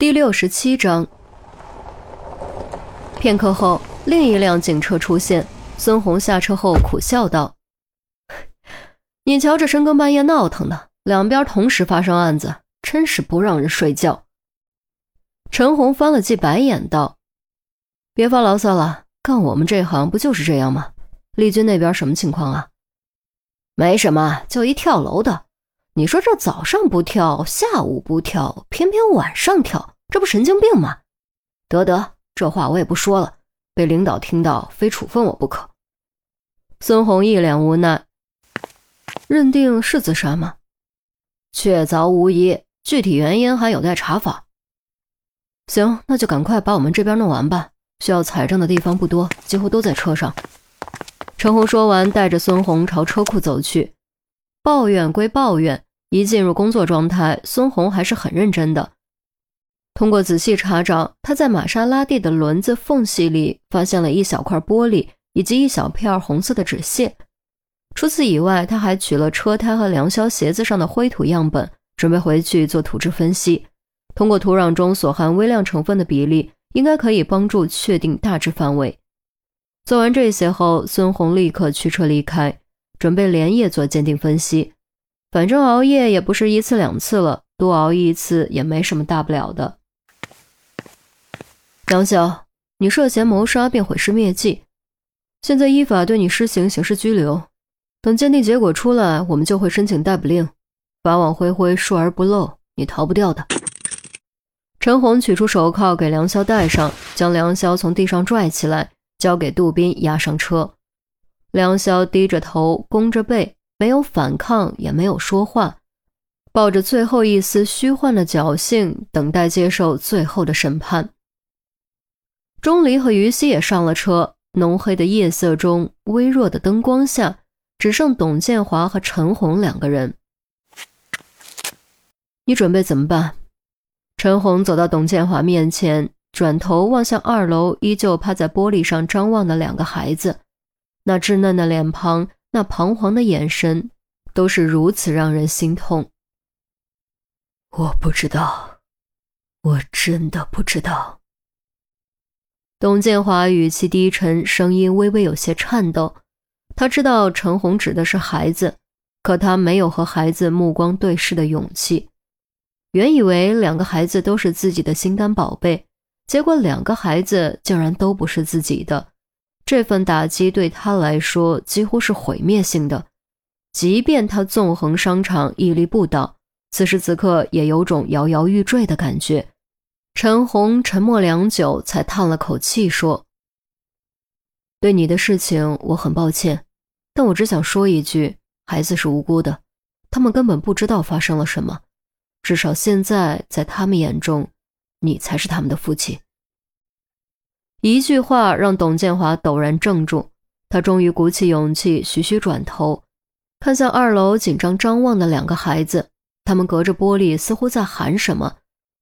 第六十七章。片刻后，另一辆警车出现。孙红下车后苦笑道：“你瞧，这深更半夜闹腾的，两边同时发生案子，真是不让人睡觉。”陈红翻了记白眼道：“别发牢骚了，干我们这行不就是这样吗？丽君那边什么情况啊？没什么，就一跳楼的。你说这早上不跳，下午不跳，偏偏晚上跳，这不神经病吗？得得。”这话我也不说了，被领导听到，非处分我不可。孙红一脸无奈，认定是自杀吗？确凿无疑，具体原因还有待查访。行，那就赶快把我们这边弄完吧。需要采证的地方不多，几乎都在车上。陈红说完，带着孙红朝车库走去。抱怨归抱怨，一进入工作状态，孙红还是很认真的。通过仔细查找，他在玛莎拉蒂的轮子缝隙里发现了一小块玻璃以及一小片红色的纸屑。除此以外，他还取了车胎和梁霄鞋子上的灰土样本，准备回去做土质分析。通过土壤中所含微量成分的比例，应该可以帮助确定大致范围。做完这些后，孙红立刻驱车离开，准备连夜做鉴定分析。反正熬夜也不是一次两次了，多熬一次也没什么大不了的。梁晓，你涉嫌谋杀并毁尸灭迹，现在依法对你施行刑事拘留。等鉴定结果出来，我们就会申请逮捕令。法网恢恢，疏而不漏，你逃不掉的。陈红取出手铐给梁潇戴上，将梁潇从地上拽起来，交给杜宾押上车。梁潇低着头，弓着背，没有反抗，也没有说话，抱着最后一丝虚幻的侥幸，等待接受最后的审判。钟离和于西也上了车。浓黑的夜色中，微弱的灯光下，只剩董建华和陈红两个人。你准备怎么办？陈红走到董建华面前，转头望向二楼依旧趴在玻璃上张望的两个孩子，那稚嫩的脸庞，那彷徨的眼神，都是如此让人心痛。我不知道，我真的不知道。董建华语气低沉，声音微微有些颤抖。他知道陈红指的是孩子，可他没有和孩子目光对视的勇气。原以为两个孩子都是自己的心肝宝贝，结果两个孩子竟然都不是自己的，这份打击对他来说几乎是毁灭性的。即便他纵横商场，屹立不倒，此时此刻也有种摇摇欲坠的感觉。陈红沉默良久，才叹了口气说：“对你的事情我很抱歉，但我只想说一句：孩子是无辜的，他们根本不知道发生了什么。至少现在，在他们眼中，你才是他们的父亲。”一句话让董建华陡然怔住，他终于鼓起勇气，徐徐转头，看向二楼紧张张望的两个孩子，他们隔着玻璃似乎在喊什么。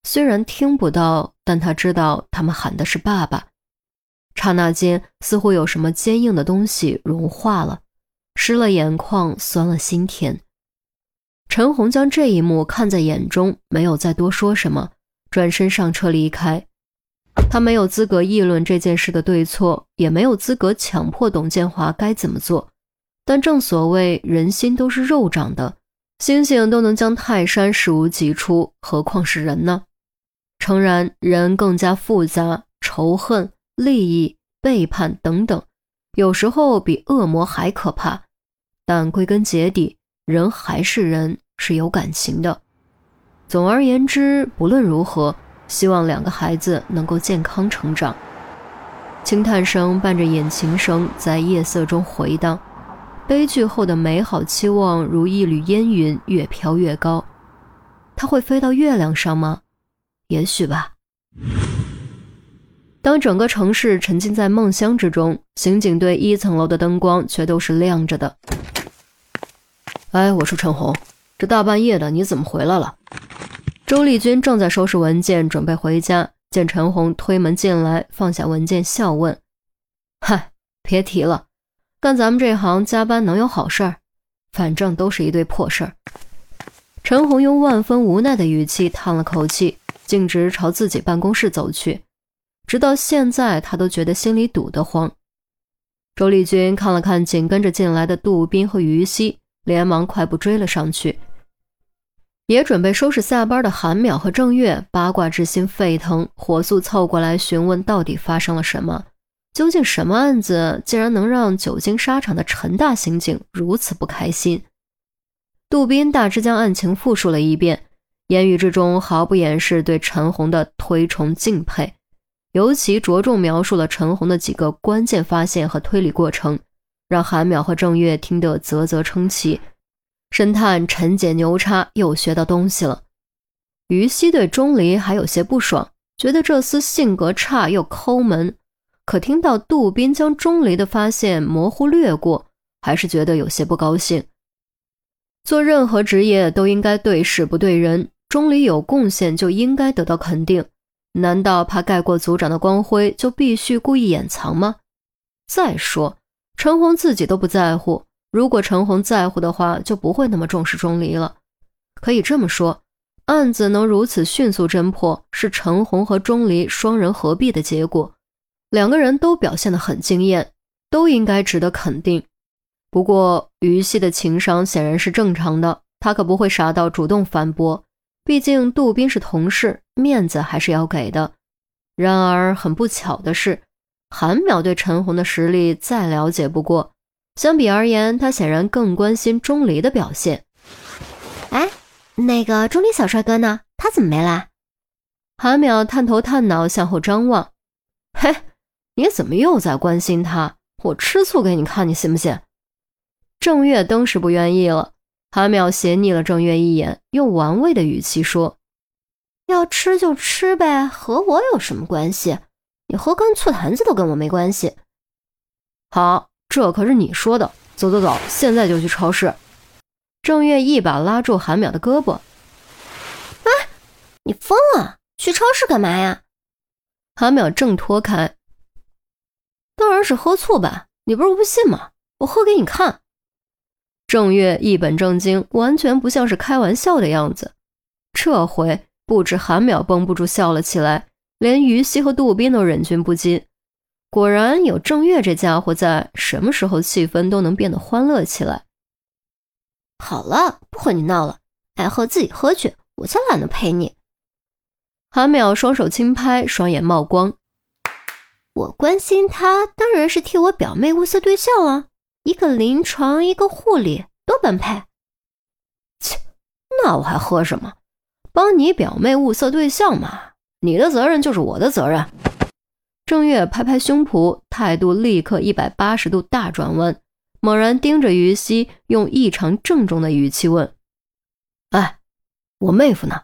虽然听不到，但他知道他们喊的是爸爸。刹那间，似乎有什么坚硬的东西融化了，湿了眼眶，酸了心田。陈红将这一幕看在眼中，没有再多说什么，转身上车离开。他没有资格议论这件事的对错，也没有资格强迫董建华该怎么做。但正所谓人心都是肉长的，星星都能将泰山视如己出，何况是人呢？诚然，人更加复杂，仇恨、利益、背叛等等，有时候比恶魔还可怕。但归根结底，人还是人，是有感情的。总而言之，不论如何，希望两个孩子能够健康成长。轻叹声伴着引擎声在夜色中回荡，悲剧后的美好期望如一缕烟云，越飘越高。它会飞到月亮上吗？也许吧。当整个城市沉浸在梦乡之中，刑警队一层楼的灯光却都是亮着的。哎，我说陈红，这大半夜的你怎么回来了？周丽君正在收拾文件，准备回家，见陈红推门进来，放下文件，笑问：“嗨，别提了，干咱们这行加班能有好事儿？反正都是一堆破事儿。”陈红用万分无奈的语气叹了口气。径直朝自己办公室走去。直到现在，他都觉得心里堵得慌。周丽君看了看紧跟着进来的杜斌和于西，连忙快步追了上去。也准备收拾下班的韩淼和郑月，八卦之心沸腾，火速凑过来询问到底发生了什么。究竟什么案子，竟然能让久经沙场的陈大刑警如此不开心？杜宾大致将案情复述了一遍，言语之中毫不掩饰对陈红的推崇敬佩。尤其着重描述了陈红的几个关键发现和推理过程，让韩淼和郑月听得啧啧称奇，侦探陈姐牛叉，又学到东西了。于西对钟离还有些不爽，觉得这厮性格差又抠门，可听到杜宾将钟离的发现模糊略过，还是觉得有些不高兴。做任何职业都应该对事不对人，钟离有贡献就应该得到肯定。难道怕盖过组长的光辉，就必须故意掩藏吗？再说，陈红自己都不在乎。如果陈红在乎的话，就不会那么重视钟离了。可以这么说，案子能如此迅速侦破，是陈红和钟离双人合璧的结果。两个人都表现得很惊艳，都应该值得肯定。不过，于西的情商显然是正常的，他可不会傻到主动反驳。毕竟杜宾是同事，面子还是要给的。然而很不巧的是，韩淼对陈红的实力再了解不过，相比而言，他显然更关心钟离的表现。哎，那个钟离小帅哥呢？他怎么没来？韩淼探头探脑向后张望。嘿，你怎么又在关心他？我吃醋给你看，你信不信？郑月登时不愿意了。韩淼斜睨了郑月一眼，用玩味的语气说：“要吃就吃呗，和我有什么关系？你喝干醋坛子都跟我没关系。”好，这可是你说的。走走走，现在就去超市。郑月一把拉住韩淼的胳膊：“哎，你疯了？去超市干嘛呀？”韩淼挣脱开：“当然是喝醋呗，你不是不信吗？我喝给你看。”郑月一本正经，完全不像是开玩笑的样子。这回不止韩淼绷不住笑了起来，连于西和杜宾都忍俊不禁。果然有郑月这家伙在，什么时候气氛都能变得欢乐起来。好了，不和你闹了，爱喝自己喝去，我才懒得陪你。韩淼双手轻拍，双眼冒光。我关心他，当然是替我表妹物色对象啊。一个临床，一个护理，多般配。切，那我还喝什么？帮你表妹物色对象嘛，你的责任就是我的责任。郑月拍拍胸脯，态度立刻一百八十度大转弯，猛然盯着于西，用异常郑重的语气问：“哎，我妹夫呢？”